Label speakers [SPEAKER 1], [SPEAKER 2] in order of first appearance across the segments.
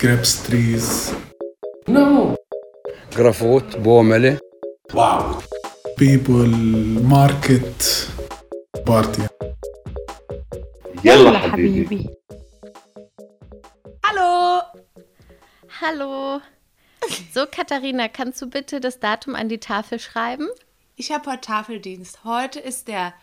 [SPEAKER 1] grapes trees.
[SPEAKER 2] No.
[SPEAKER 3] جرافوت بوملة
[SPEAKER 2] Wow.
[SPEAKER 1] People, market, party.
[SPEAKER 2] يلا حبيبي.
[SPEAKER 4] Hallo!
[SPEAKER 5] Hallo. So, Katharina, kannst du bitte das Datum an die Tafel schreiben?
[SPEAKER 4] Ich habe heute Tafeldienst. Heute ist der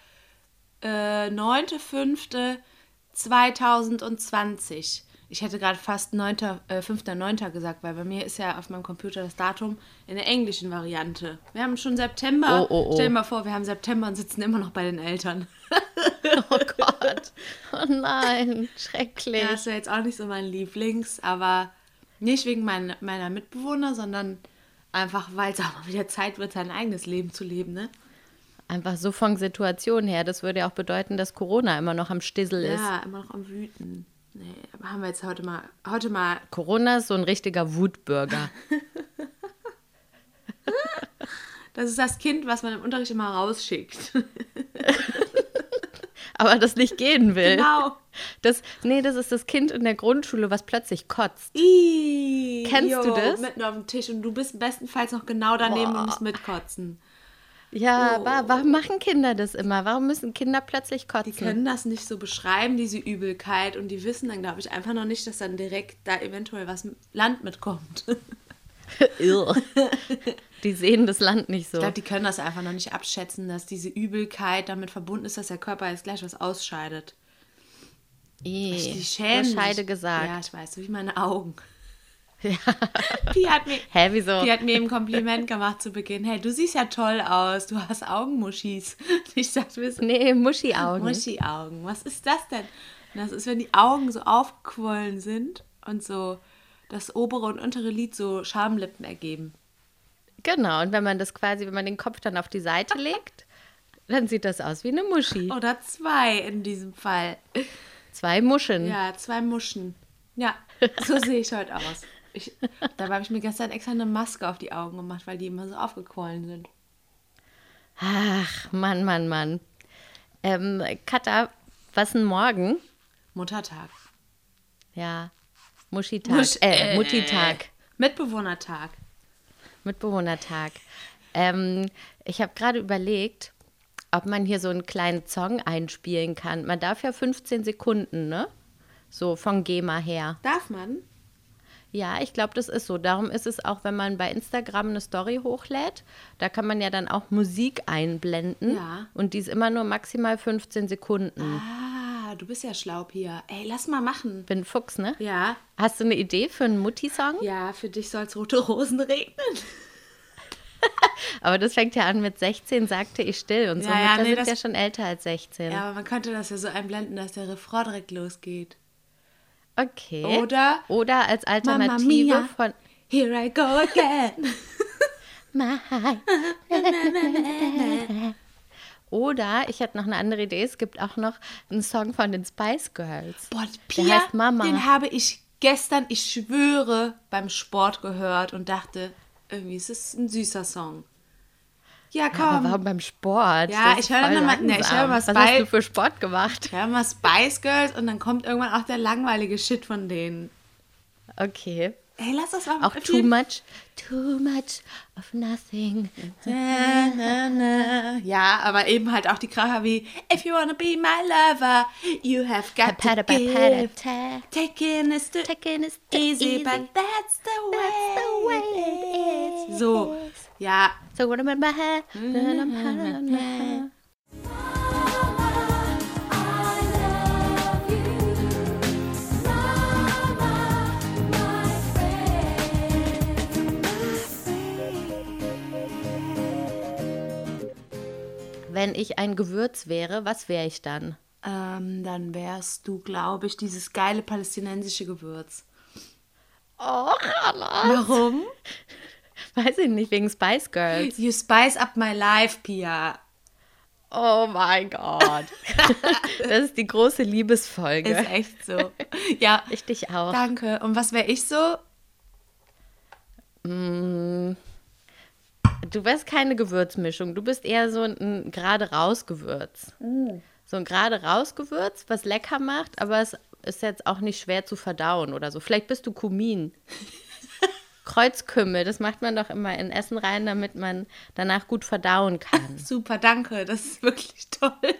[SPEAKER 4] äh, 9.5.2020. Ich hätte gerade fast 9., äh, 5.9. gesagt, weil bei mir ist ja auf meinem Computer das Datum in der englischen Variante. Wir haben schon September.
[SPEAKER 5] Oh, oh, oh.
[SPEAKER 4] Stell dir mal vor, wir haben September und sitzen immer noch bei den Eltern.
[SPEAKER 5] Oh Gott. Oh nein, schrecklich.
[SPEAKER 4] Ja, das wäre jetzt auch nicht so mein Lieblings, aber nicht wegen mein, meiner Mitbewohner, sondern einfach, weil es auch mal wieder Zeit wird, sein eigenes Leben zu leben, ne?
[SPEAKER 5] Einfach so von Situation her. Das würde ja auch bedeuten, dass Corona immer noch am Stissel ist.
[SPEAKER 4] Ja, immer noch am Wüten. Nee, aber haben wir jetzt heute mal, heute mal,
[SPEAKER 5] Corona ist so ein richtiger Wutbürger.
[SPEAKER 4] das ist das Kind, was man im Unterricht immer rausschickt.
[SPEAKER 5] Aber das nicht gehen will.
[SPEAKER 4] Genau.
[SPEAKER 5] Das, nee, das ist das Kind in der Grundschule, was plötzlich kotzt.
[SPEAKER 4] Ih,
[SPEAKER 5] Kennst du das?
[SPEAKER 4] Mitten auf dem Tisch und du bist bestenfalls noch genau daneben
[SPEAKER 5] Boah.
[SPEAKER 4] und musst mitkotzen.
[SPEAKER 5] Ja,
[SPEAKER 4] Oh.
[SPEAKER 5] wa warum machen Kinder das immer? Warum müssen Kinder plötzlich
[SPEAKER 4] Die
[SPEAKER 5] kotzen?
[SPEAKER 4] können das nicht so beschreiben, diese Übelkeit, und die wissen dann, glaube ich, einfach noch nicht, dass dann direkt da eventuell was Land mitkommt.
[SPEAKER 5] Irr. Die sehen das Land nicht so.
[SPEAKER 4] Ich glaube, die können das einfach noch nicht abschätzen, dass diese Übelkeit damit verbunden ist, dass der Körper jetzt gleich was ausscheidet.
[SPEAKER 5] Ih,
[SPEAKER 4] Die schämen.
[SPEAKER 5] Scheide gesagt.
[SPEAKER 4] Ja, ich weiß, so wie meine Augen.
[SPEAKER 5] Ja.
[SPEAKER 4] Pi hat mir,
[SPEAKER 5] Hä, wieso?
[SPEAKER 4] Pi hat mir ein Kompliment gemacht zu Beginn. Hey, du siehst ja toll aus. Du hast Augenmuschis. Ich dachte, wir sind
[SPEAKER 5] Nee, Muschi-Augen.
[SPEAKER 4] Muschi-Augen. Was ist das denn? Und das ist, wenn die Augen so aufgequollen sind und so das obere und untere Lid so Schamlippen ergeben.
[SPEAKER 5] Genau, und wenn man das quasi, wenn man den Kopf dann auf die Seite legt, dann sieht das aus wie eine Muschi.
[SPEAKER 4] Oder zwei in diesem Fall.
[SPEAKER 5] Zwei Muschen.
[SPEAKER 4] Ja, zwei Muschen. Ja, so sehe ich heute aus. Ich, dabei habe ich mir gestern extra eine Maske auf die Augen gemacht, weil die immer so aufgequollen sind.
[SPEAKER 5] Ach, Mann, Mann, Mann. Ähm, Katha, was denn morgen?
[SPEAKER 4] Muttertag.
[SPEAKER 5] Ja, Muschitag.
[SPEAKER 4] Musch-
[SPEAKER 5] äh,
[SPEAKER 4] äh.
[SPEAKER 5] Muttitag.
[SPEAKER 4] Mitbewohnertag.
[SPEAKER 5] Mitbewohnertag. Ähm, ich habe gerade überlegt, ob man hier so einen kleinen Song einspielen kann. Man darf ja 15 Sekunden, ne? So von GEMA her.
[SPEAKER 4] Darf man?
[SPEAKER 5] Ja, ich glaube, das ist so. Darum ist es auch, wenn man bei Instagram eine Story hochlädt, da kann man ja dann auch Musik einblenden.
[SPEAKER 4] Ja.
[SPEAKER 5] Und die ist immer nur maximal 15 Sekunden.
[SPEAKER 4] Ah, du bist ja schlau, Pia. Ey, lass mal machen.
[SPEAKER 5] Bin Fuchs, ne?
[SPEAKER 4] Ja,
[SPEAKER 5] Hast du eine Idee für einen Mutti-Song?
[SPEAKER 4] ja, für dich soll es rote Rosen regnen.
[SPEAKER 5] Aber das fängt ja an mit 16, sagte ich still. Und so
[SPEAKER 4] Ja, ja, nee,
[SPEAKER 5] sind
[SPEAKER 4] das-
[SPEAKER 5] ja schon älter als 16.
[SPEAKER 4] Ja, aber man könnte das ja so einblenden, dass der Refrain direkt losgeht.
[SPEAKER 5] Okay.
[SPEAKER 4] Oder
[SPEAKER 5] Oder als Alternative
[SPEAKER 4] Mia.
[SPEAKER 5] von
[SPEAKER 4] Here I go again.
[SPEAKER 5] Oder ich hatte noch eine andere Idee. Es gibt auch noch einen Song von den Spice Girls.
[SPEAKER 4] Boah,
[SPEAKER 5] Der
[SPEAKER 4] Pia,
[SPEAKER 5] heißt Mama.
[SPEAKER 4] den habe ich gestern, ich schwöre, beim Sport gehört und dachte, irgendwie ist es ein süßer Song. Ja,
[SPEAKER 5] Ja, aber
[SPEAKER 4] komm.
[SPEAKER 5] warum beim Sport?
[SPEAKER 4] Ja,
[SPEAKER 5] Das
[SPEAKER 4] ich höre dann mal- nee, ich höre mal
[SPEAKER 5] Was
[SPEAKER 4] Spy-
[SPEAKER 5] hast du für Sport gemacht?
[SPEAKER 4] Hör mal Spice Girls und dann kommt irgendwann auch der langweilige Shit von denen.
[SPEAKER 5] Okay.
[SPEAKER 4] Ey, lass das mal.
[SPEAKER 5] Auch too much, too much of nothing.
[SPEAKER 4] Na, na, na. Ja, aber eben halt auch die Kracher wie If you wanna be my lover, you have got to give. Taking is too
[SPEAKER 5] Taking is
[SPEAKER 4] easy, but that's the way,
[SPEAKER 5] the way
[SPEAKER 4] it is. So, ja.
[SPEAKER 5] So what am I? Wenn ich ein Gewürz wäre, was wäre ich dann?
[SPEAKER 4] Ähm, dann wärst du, glaube ich, dieses geile palästinensische Gewürz.
[SPEAKER 5] Oh, Carla.
[SPEAKER 4] Warum?
[SPEAKER 5] Weiß ich nicht, wegen Spice Girls.
[SPEAKER 4] You spice up my life, Pia.
[SPEAKER 5] Oh mein Gott. Das ist die große Liebesfolge.
[SPEAKER 4] Ist echt so. Ja,
[SPEAKER 5] Ich dich auch.
[SPEAKER 4] danke. Und was wäre ich so?
[SPEAKER 5] Du wärst keine Gewürzmischung. Du bist eher so ein, ein gerade raus Gewürz. So ein gerade raus Gewürz, was lecker macht, aber es ist jetzt auch nicht schwer zu verdauen oder so. Vielleicht bist du Kumin. Kreuzkümmel, das macht man doch immer in Essen rein, damit man danach gut verdauen kann.
[SPEAKER 4] Super, danke. Das ist wirklich toll.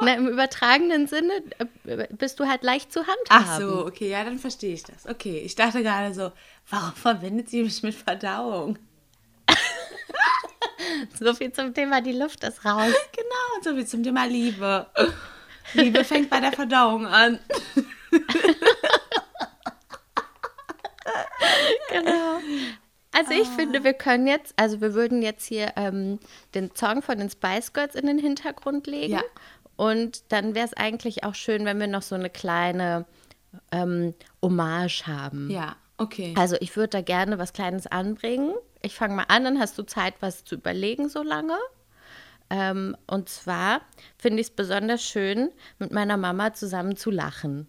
[SPEAKER 5] Na, Im übertragenen Sinne äh, bist du halt leicht zu handhaben.
[SPEAKER 4] Ach so, okay, ja, dann verstehe ich das. Okay, ich dachte gerade so, warum verwendet sie mich mit Verdauung?
[SPEAKER 5] So viel zum Thema, die Luft ist raus.
[SPEAKER 4] Genau, so wie zum Thema Liebe. Liebe fängt bei der Verdauung an.
[SPEAKER 5] Genau. Also ich finde, wir können jetzt, also wir würden jetzt hier ähm, den Song von den Spice Girls in den Hintergrund legen.
[SPEAKER 4] Ja.
[SPEAKER 5] Und dann wäre es eigentlich auch schön, wenn wir noch so eine kleine ähm, Hommage haben.
[SPEAKER 4] Ja, okay.
[SPEAKER 5] Also ich würde da gerne was Kleines anbringen. Ich fange mal an, dann hast du Zeit, was zu überlegen so lange. Ähm, und zwar finde ich es besonders schön, mit meiner Mama zusammen zu lachen.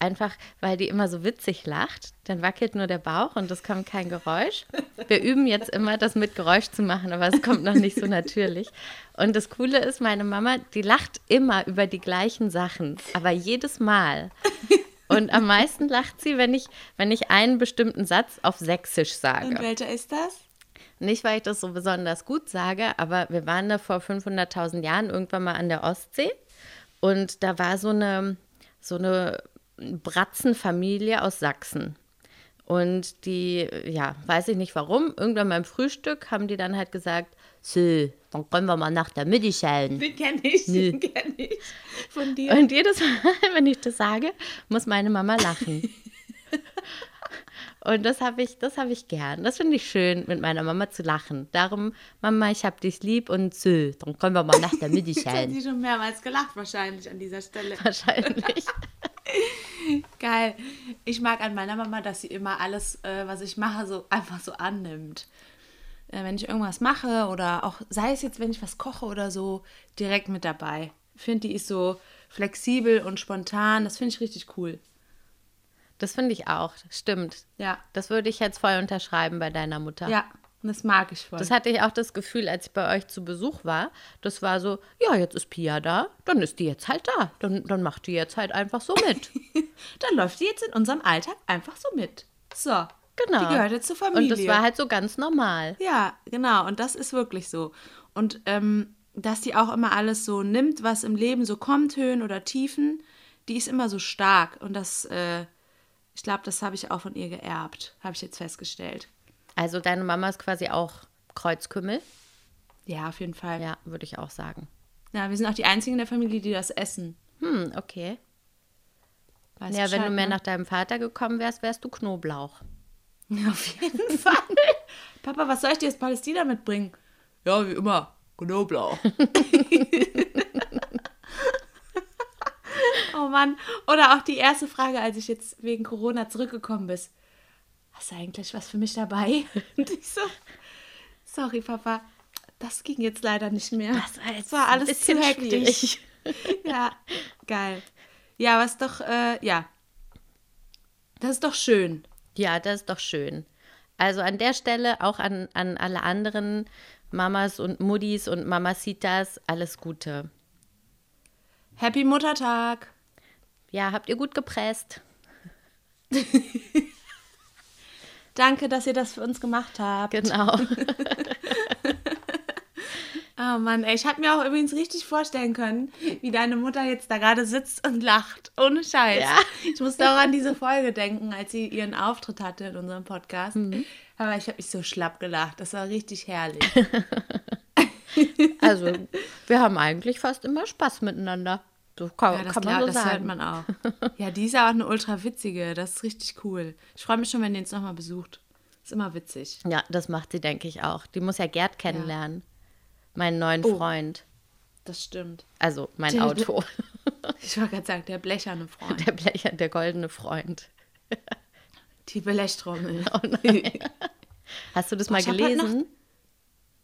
[SPEAKER 5] Einfach, weil die immer so witzig lacht. Dann wackelt nur der Bauch und es kommt kein Geräusch. Wir üben jetzt immer, das mit Geräusch zu machen, aber es kommt noch nicht so natürlich. Und das Coole ist, meine Mama, die lacht immer über die gleichen Sachen, aber jedes Mal. Und am meisten lacht sie, wenn ich, wenn ich einen bestimmten Satz auf Sächsisch sage.
[SPEAKER 4] Und welcher ist das?
[SPEAKER 5] Nicht, weil ich das so besonders gut sage, aber wir waren da vor 500.000 Jahren irgendwann mal an der Ostsee und da war so eine, so eine Bratzenfamilie aus Sachsen. Und die, ja, weiß ich nicht warum, irgendwann beim Frühstück haben die dann halt gesagt, so, dann können wir mal nach der Mitte schauen.
[SPEAKER 4] Den kenne ich,
[SPEAKER 5] Nee.
[SPEAKER 4] den kenne ich. Von dir.
[SPEAKER 5] Und jedes Mal, wenn ich das sage, muss meine Mama lachen. Und das habe ich, das habe ich gern. Das finde ich schön, mit meiner Mama zu lachen. Darum, Mama, ich hab dich lieb und so, dann können wir mal nach der Mitte
[SPEAKER 4] Jetzt hat sie schon mehrmals gelacht wahrscheinlich an dieser Stelle.
[SPEAKER 5] Wahrscheinlich.
[SPEAKER 4] Geil. Ich mag an meiner Mama, dass sie immer alles, äh, was ich mache, so einfach so annimmt. Äh, wenn ich irgendwas mache oder auch, sei es jetzt, wenn ich was koche oder so, direkt mit dabei. Ich finde, die ist so flexibel und spontan. Das finde ich richtig cool.
[SPEAKER 5] Das finde ich auch. Stimmt.
[SPEAKER 4] Ja.
[SPEAKER 5] Das würde ich jetzt voll unterschreiben bei deiner Mutter.
[SPEAKER 4] Ja, und das mag ich voll.
[SPEAKER 5] Das hatte ich auch das Gefühl, als ich bei euch zu Besuch war. Das war so, ja, jetzt ist Pia da, dann ist die jetzt halt da. Dann, dann macht die jetzt halt einfach so mit.
[SPEAKER 4] Dann läuft die jetzt in unserem Alltag einfach so mit. So.
[SPEAKER 5] Genau.
[SPEAKER 4] Die gehört jetzt zur Familie.
[SPEAKER 5] Und das war halt so ganz normal.
[SPEAKER 4] Ja, genau. Und das ist wirklich so. Und ähm, dass die auch immer alles so nimmt, was im Leben so kommt, Höhen oder Tiefen, die ist immer so stark. Und das, äh, ich glaube, das habe ich auch von ihr geerbt, habe ich jetzt festgestellt.
[SPEAKER 5] Also deine Mama ist quasi auch Kreuzkümmel.
[SPEAKER 4] Ja, auf jeden Fall. Ja.
[SPEAKER 5] Ja, würde ich auch sagen.
[SPEAKER 4] wir sind auch die einzigen in der Familie, die das essen.
[SPEAKER 5] Hm, okay.
[SPEAKER 4] Weißt
[SPEAKER 5] ja, wenn du mehr
[SPEAKER 4] ne?
[SPEAKER 5] nach deinem Vater gekommen wärst, wärst du Knoblauch.
[SPEAKER 4] Auf jeden Fall. Papa, was soll ich dir aus Palästina mitbringen? Ja, wie immer. Knoblauch. oh Mann. Oder auch die erste Frage, als ich jetzt wegen Corona zurückgekommen bin. Hast du eigentlich was für mich dabei? Und ich so, sorry, Papa, das ging jetzt leider nicht mehr.
[SPEAKER 5] Das war jetzt
[SPEAKER 4] war alles zu hektisch. ja, geil. Ja, was doch, äh, ja. Das ist doch schön.
[SPEAKER 5] Ja, das ist doch schön. Also an der Stelle auch an, an alle anderen Mamas und Muddis und Mamacitas alles Gute.
[SPEAKER 4] Happy Muttertag.
[SPEAKER 5] Ja, habt ihr gut gepresst.
[SPEAKER 4] Danke, dass ihr das für uns gemacht habt.
[SPEAKER 5] Genau.
[SPEAKER 4] Oh Mann, ey, ich habe mir auch übrigens richtig vorstellen können, wie deine Mutter jetzt da gerade sitzt und lacht. Ohne Scheiß.
[SPEAKER 5] Ja.
[SPEAKER 4] Ich musste auch an diese Folge denken, als sie ihren Auftritt hatte in unserem Podcast.
[SPEAKER 5] Mhm.
[SPEAKER 4] Aber ich habe mich so schlapp gelacht. Das war richtig herrlich.
[SPEAKER 5] Also, wir haben eigentlich fast immer Spaß miteinander. So kann,
[SPEAKER 4] Ja, das,
[SPEAKER 5] kann man
[SPEAKER 4] klar,
[SPEAKER 5] so
[SPEAKER 4] das
[SPEAKER 5] sagen.
[SPEAKER 4] hört man auch. Ja, die ist ja auch eine ultra witzige. Das ist richtig cool. Ich freue mich schon, wenn ihr uns nochmal besucht. Ist immer witzig.
[SPEAKER 5] Ja, das macht sie, denke ich, auch. Die muss ja Gerd kennenlernen. Meinen neuen
[SPEAKER 4] Oh.
[SPEAKER 5] Freund.
[SPEAKER 4] Das stimmt.
[SPEAKER 5] Also mein
[SPEAKER 4] Der-
[SPEAKER 5] Auto.
[SPEAKER 4] Ich wollte gerade sagen, der blecherne Freund.
[SPEAKER 5] Der Blecher, der goldene Freund.
[SPEAKER 4] Die Blechtrommel.
[SPEAKER 5] Oh. Hast du das mal
[SPEAKER 4] hab heute
[SPEAKER 5] gelesen?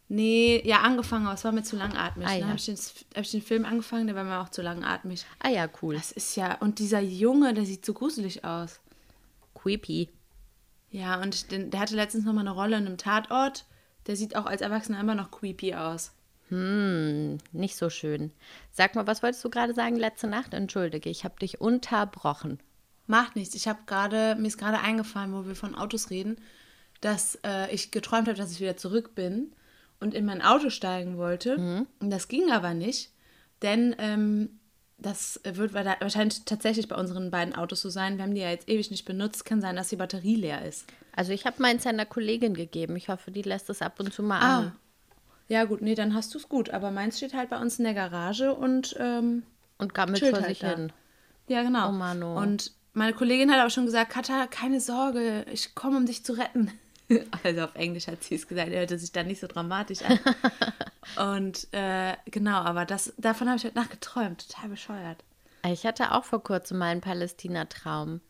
[SPEAKER 4] Nee, ja, angefangen, aber es war mir zu langatmig.
[SPEAKER 5] Ah,
[SPEAKER 4] Dann
[SPEAKER 5] ja.
[SPEAKER 4] habe ich, den- hab ich den Film angefangen, der war mir auch zu langatmig.
[SPEAKER 5] Ah ja, cool.
[SPEAKER 4] Das ist ja, und dieser Junge, der sieht so gruselig aus.
[SPEAKER 5] Creepy.
[SPEAKER 4] Ja, und den, der hatte letztens noch mal eine Rolle in einem Tatort. Der sieht auch als Erwachsener immer noch creepy aus.
[SPEAKER 5] Nicht so schön. Sag mal, was wolltest du gerade sagen letzte Nacht? Entschuldige, ich habe dich unterbrochen.
[SPEAKER 4] Macht nichts. Ich habe gerade, mir ist gerade eingefallen, wo wir von Autos reden, dass äh, ich geträumt habe, dass ich wieder zurück bin und in mein Auto steigen wollte. Und das ging aber nicht, denn ähm, das wird wa- wahrscheinlich tatsächlich bei unseren beiden Autos so sein. Wir haben die ja jetzt ewig nicht benutzt. Kann sein, dass die Batterie leer ist.
[SPEAKER 5] Also ich habe meins einer Kollegin gegeben. Ich hoffe, die lässt es ab und zu mal
[SPEAKER 4] Ah.
[SPEAKER 5] an.
[SPEAKER 4] Ja, gut, nee, dann hast du es gut. Aber meins steht halt bei uns in der Garage und ähm,
[SPEAKER 5] Und gammelt vor
[SPEAKER 4] halt
[SPEAKER 5] sich
[SPEAKER 4] da.
[SPEAKER 5] hin.
[SPEAKER 4] Ja, genau.
[SPEAKER 5] Oh Mann, oh.
[SPEAKER 4] Und meine Kollegin hat aber schon gesagt, Katha, keine Sorge, ich komme, um dich zu retten. Also auf Englisch hat sie es gesagt, er hörte sich dann nicht so dramatisch an. Und äh, genau, aber das, davon habe ich heute Nacht geträumt, total bescheuert.
[SPEAKER 5] Ich hatte auch vor kurzem mal einen Palästina-Traum.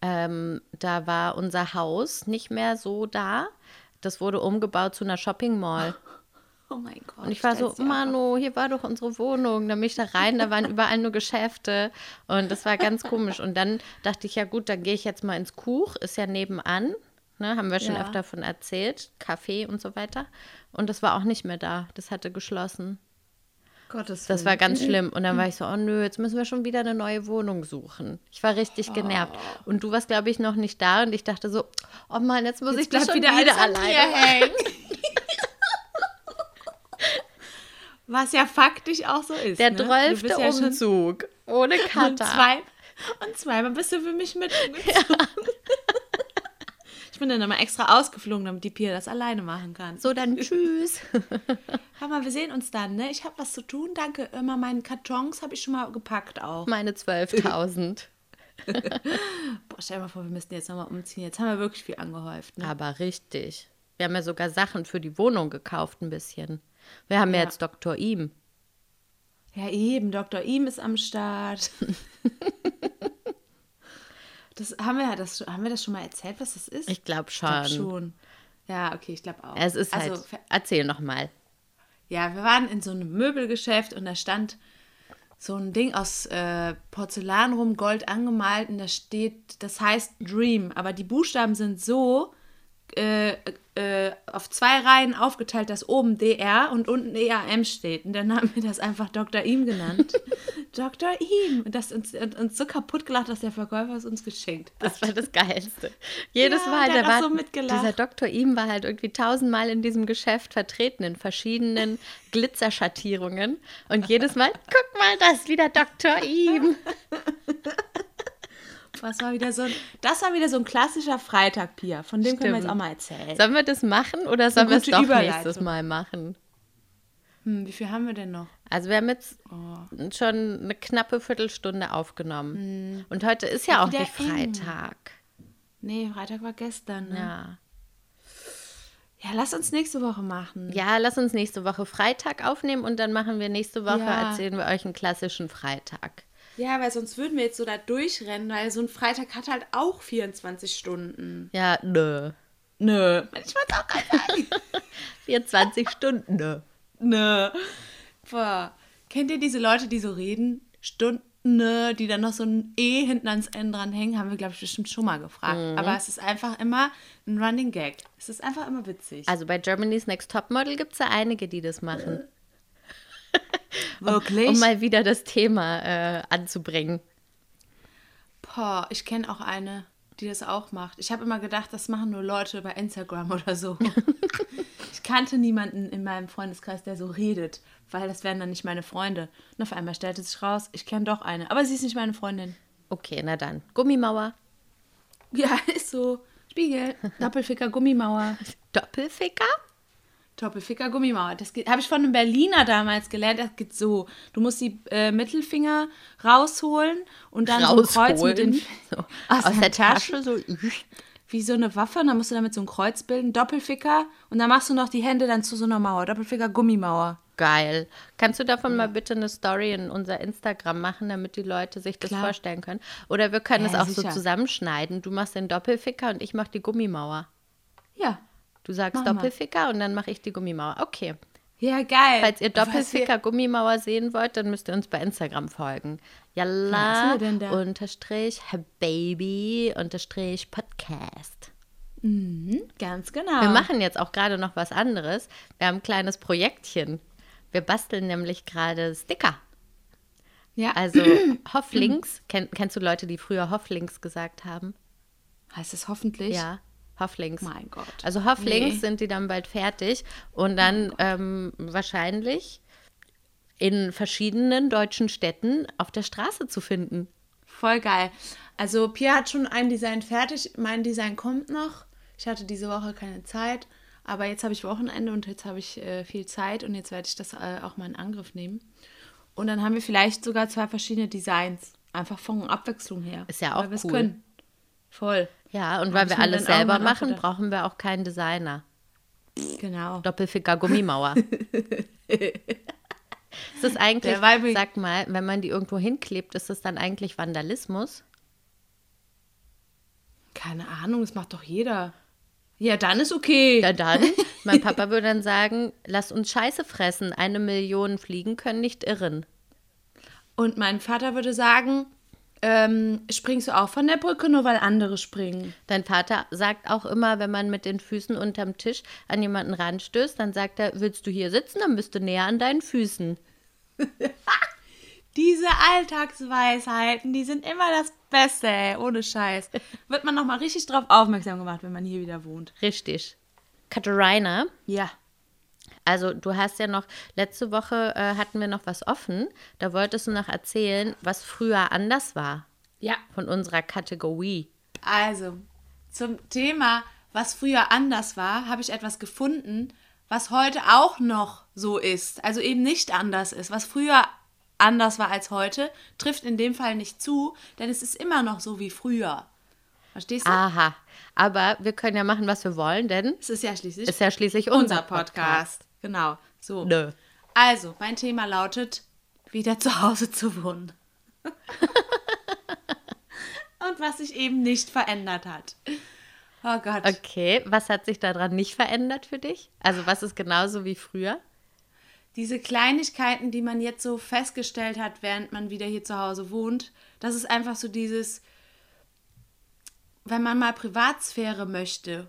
[SPEAKER 5] Ähm, da war unser Haus nicht mehr so da. Das wurde umgebaut zu einer Shopping-Mall.
[SPEAKER 4] Oh mein Gott.
[SPEAKER 5] Und ich war so, Mano, hier war doch unsere Wohnung. Dann bin ich da rein, da waren überall nur Geschäfte. Und das war ganz komisch. Und dann dachte ich, ja gut, dann gehe ich jetzt mal ins Kuch, ist ja nebenan. Ne, haben wir schon
[SPEAKER 4] Ja.
[SPEAKER 5] öfter von erzählt. Kaffee und so weiter. Und das war auch nicht mehr da. Das hatte geschlossen.
[SPEAKER 4] Gottes
[SPEAKER 5] Das war ganz schlimm. Und dann war ich so, oh nö, jetzt müssen wir schon wieder eine neue Wohnung suchen. Ich war richtig genervt. Und du warst, glaube ich, noch nicht da. Und ich dachte so, oh Mann, jetzt muss ich
[SPEAKER 4] Jetzt
[SPEAKER 5] das
[SPEAKER 4] bleibt
[SPEAKER 5] schon
[SPEAKER 4] wieder
[SPEAKER 5] wieder, alleine.
[SPEAKER 4] hängen. Was ja faktisch auch so ist.
[SPEAKER 5] Der
[SPEAKER 4] ne? Ja
[SPEAKER 5] Umzug. Ohne
[SPEAKER 4] Und,
[SPEAKER 5] Cutter.
[SPEAKER 4] zwei, und zweimal bist du für mich mit umgezogen. Ich bin dann immer extra ausgeflogen, damit die Pia das alleine machen kann.
[SPEAKER 5] So, dann tschüss.
[SPEAKER 4] Mal, wir sehen uns dann, ne? Ich habe was zu tun. Danke. Immer meinen Kartons habe ich schon mal gepackt auch.
[SPEAKER 5] Meine 12.000.
[SPEAKER 4] Boah, stell dir mal vor, wir müssten jetzt nochmal umziehen. Jetzt haben wir wirklich viel angehäuft. Ne?
[SPEAKER 5] Aber richtig. Wir haben ja sogar Sachen für die Wohnung gekauft, ein bisschen. Wir haben ja,
[SPEAKER 4] Ja.
[SPEAKER 5] jetzt Dr. Ihm.
[SPEAKER 4] Ja, eben. Dr. Ihm ist am Start. Das haben wir ja das, haben wir das schon mal erzählt, was das ist?
[SPEAKER 5] Ich glaube
[SPEAKER 4] Ich glaub
[SPEAKER 5] schon.
[SPEAKER 4] schon. Ja, okay, ich glaube auch.
[SPEAKER 5] Es ist halt.
[SPEAKER 4] Also, ver-
[SPEAKER 5] erzähl noch mal.
[SPEAKER 4] Ja, wir waren in so einem Möbelgeschäft und da stand so ein Ding aus äh, Porzellan rum, Gold angemalt und da steht, das heißt Dream, aber die Buchstaben sind so äh, äh, auf zwei Reihen aufgeteilt, dass oben DR und unten EAM steht. Und dann haben wir das einfach Dr. Ihm genannt. Dr. Ihm. Und das uns, und uns so kaputt gelacht, dass der Verkäufer es uns geschenkt hat.
[SPEAKER 5] Das war das Geilste. Jedes
[SPEAKER 4] Ja,
[SPEAKER 5] Mal,
[SPEAKER 4] der
[SPEAKER 5] der war,
[SPEAKER 4] so
[SPEAKER 5] dieser Dr. Ihm war halt irgendwie tausendmal in diesem Geschäft vertreten, in verschiedenen Glitzerschattierungen. Und jedes Mal, guck mal, das ist wieder Dr. Ihm.
[SPEAKER 4] Das war wieder so ein, das war wieder so ein klassischer Freitag, Pia. Von dem können wir jetzt
[SPEAKER 5] Stimmt.
[SPEAKER 4] auch mal erzählen.
[SPEAKER 5] Sollen wir das machen oder sollen wir es doch nächstes Mal machen?
[SPEAKER 4] Hm, wie viel haben wir denn noch?
[SPEAKER 5] Also wir haben jetzt
[SPEAKER 4] Oh.
[SPEAKER 5] schon eine knappe Viertelstunde aufgenommen. Und heute ist ja auch
[SPEAKER 4] Hm.
[SPEAKER 5] nicht
[SPEAKER 4] eng.
[SPEAKER 5] Freitag.
[SPEAKER 4] Nee, Freitag war gestern. Ne?
[SPEAKER 5] Ja.
[SPEAKER 4] Ja, lass uns nächste Woche machen.
[SPEAKER 5] ja, lass uns nächste Woche Freitag aufnehmen und dann machen wir nächste Woche,
[SPEAKER 4] Ja.
[SPEAKER 5] erzählen wir euch einen klassischen Freitag.
[SPEAKER 4] Ja, weil sonst würden wir jetzt so da durchrennen, weil so ein Freitag hat halt auch 24 Stunden.
[SPEAKER 5] Ja, nö.
[SPEAKER 4] Nö. Ich wollte auch gerade sagen.
[SPEAKER 5] 24 Stunden, nö.
[SPEAKER 4] Nö. Boah. Kennt ihr diese Leute, die so reden? Stunden, nö, die dann noch so ein E hinten ans Ende dran hängen? Haben wir, glaube ich, bestimmt schon mal gefragt. Aber es ist einfach immer ein Running Gag. Es ist einfach immer witzig.
[SPEAKER 5] Also bei Germany's Next Topmodel gibt es ja einige, die das machen.
[SPEAKER 4] Wirklich?
[SPEAKER 5] Um mal wieder das Thema äh, anzubringen.
[SPEAKER 4] Boah, ich kenne auch eine, die das auch macht. Ich habe immer gedacht, das machen nur Leute bei Instagram oder so. ich kannte niemanden in meinem Freundeskreis, der so redet, weil das wären dann nicht meine Freunde. Und auf einmal stellte sich raus, ich kenne doch eine, aber sie ist nicht meine Freundin.
[SPEAKER 5] Okay, na dann. Gummimauer.
[SPEAKER 4] Ja, ist so. Spiegel, Doppelficker, Gummimauer.
[SPEAKER 5] Doppelficker?
[SPEAKER 4] Doppelficker, Gummimauer. Das geht- habe ich von einem Berliner damals gelernt. Das geht so. Du musst die äh, Mittelfinger rausholen und dann so ein Kreuz mit den
[SPEAKER 5] So,
[SPEAKER 4] aus,
[SPEAKER 5] aus, der
[SPEAKER 4] Tasche.
[SPEAKER 5] Tasche so.
[SPEAKER 4] wie so eine Waffe und dann musst du damit so ein Kreuz bilden, Doppelficker und dann machst du noch die Hände dann zu so einer Mauer, Doppelficker Gummimauer.
[SPEAKER 5] Geil. Kannst du davon mal bitte eine Story in unser Instagram machen, damit die Leute sich das
[SPEAKER 4] Klar.
[SPEAKER 5] vorstellen können? Oder wir können
[SPEAKER 4] Ja,
[SPEAKER 5] es auch
[SPEAKER 4] sicher.
[SPEAKER 5] so zusammenschneiden. Du machst den Doppelficker und ich mache die Gummimauer.
[SPEAKER 4] Ja.
[SPEAKER 5] Du sagst
[SPEAKER 4] wir.
[SPEAKER 5] Doppelficker und dann mache ich die Gummimauer. Okay.
[SPEAKER 4] Ja, geil.
[SPEAKER 5] Falls ihr Doppelficker Gummimauer sehen wollt, dann müsst ihr uns bei Instagram folgen.
[SPEAKER 4] Da?
[SPEAKER 5] unterstrich baby unterstrich Podcast.
[SPEAKER 4] wir- Ganz genau.
[SPEAKER 5] Wir machen jetzt auch gerade noch was anderes. Wir haben ein kleines Projektchen. Wir basteln nämlich gerade Sticker.
[SPEAKER 4] Ja,
[SPEAKER 5] Also Hofflings. Kenn, kennst du Leute, die früher Hofflings gesagt haben?
[SPEAKER 4] heißt es hoffentlich?
[SPEAKER 5] Ja, Hofflings.
[SPEAKER 4] Mein Gott.
[SPEAKER 5] Also Hofflings
[SPEAKER 4] Nee.
[SPEAKER 5] sind die dann bald fertig und dann ähm, wahrscheinlich in verschiedenen deutschen Städten auf der Straße zu finden.
[SPEAKER 4] Voll geil. Also Pia hat schon ein Design fertig. Mein Design kommt noch. Ich hatte diese Woche keine Zeit, aber jetzt habe ich Wochenende und jetzt habe ich äh, viel Zeit und jetzt werde ich das äh, auch mal in Angriff nehmen. Und dann haben wir vielleicht sogar zwei verschiedene Designs. Einfach von Abwechslung her.
[SPEAKER 5] Ist ja auch
[SPEAKER 4] Weil
[SPEAKER 5] cool.
[SPEAKER 4] können. Voll.
[SPEAKER 5] Ja, und weil wir alles selber machen, brauchen wir auch keinen Designer.
[SPEAKER 4] Genau.
[SPEAKER 5] Doppelficker Gummimauer. ist das eigentlich, sag mal, wenn man die irgendwo hinklebt, ist das dann eigentlich Vandalismus?
[SPEAKER 4] Keine Ahnung, das macht doch jeder. Ja, dann ist okay.
[SPEAKER 5] Ja, dann. Mein Papa würde dann sagen, lass uns Scheiße fressen. Eine Million Fliegen können nicht irren.
[SPEAKER 4] Und mein Vater würde sagen, ähm, springst du auch von der Brücke, nur weil andere springen.
[SPEAKER 5] Dein Vater sagt auch immer, wenn man mit den Füßen unterm Tisch an jemanden ranstößt, dann sagt er, willst du hier sitzen, dann bist du näher an deinen Füßen.
[SPEAKER 4] Diese Alltagsweisheiten, die sind immer das Beste, ey, ohne Scheiß. Wird man nochmal richtig drauf aufmerksam gemacht, wenn man hier wieder wohnt.
[SPEAKER 5] Richtig. Katharina,
[SPEAKER 4] Ja.
[SPEAKER 5] Also du hast ja noch, letzte Woche äh, hatten wir noch was offen. Da wolltest du noch erzählen, was früher anders war
[SPEAKER 4] Ja.
[SPEAKER 5] von unserer Kategorie.
[SPEAKER 4] Also, zum Thema, was früher anders war, habe ich etwas gefunden, was heute auch noch so ist. Also eben nicht anders ist. Was früher anders war als heute, trifft in dem Fall nicht zu, denn es ist immer noch so wie früher. Verstehst du?
[SPEAKER 5] Aha, aber wir können ja machen, was wir wollen, denn
[SPEAKER 4] Es ist ja schließlich
[SPEAKER 5] ist ja schließlich unser,
[SPEAKER 4] unser Podcast. Genau. So.
[SPEAKER 5] Nö.
[SPEAKER 4] Also, mein Thema lautet, wieder zu Hause zu wohnen. Und was sich eben nicht verändert hat. Oh Gott.
[SPEAKER 5] Okay, was hat sich daran nicht verändert für dich? Also was ist genauso wie früher?
[SPEAKER 4] Diese Kleinigkeiten, die man jetzt so festgestellt hat, während man wieder hier zu Hause wohnt, das ist einfach so dieses, wenn man mal Privatsphäre möchte,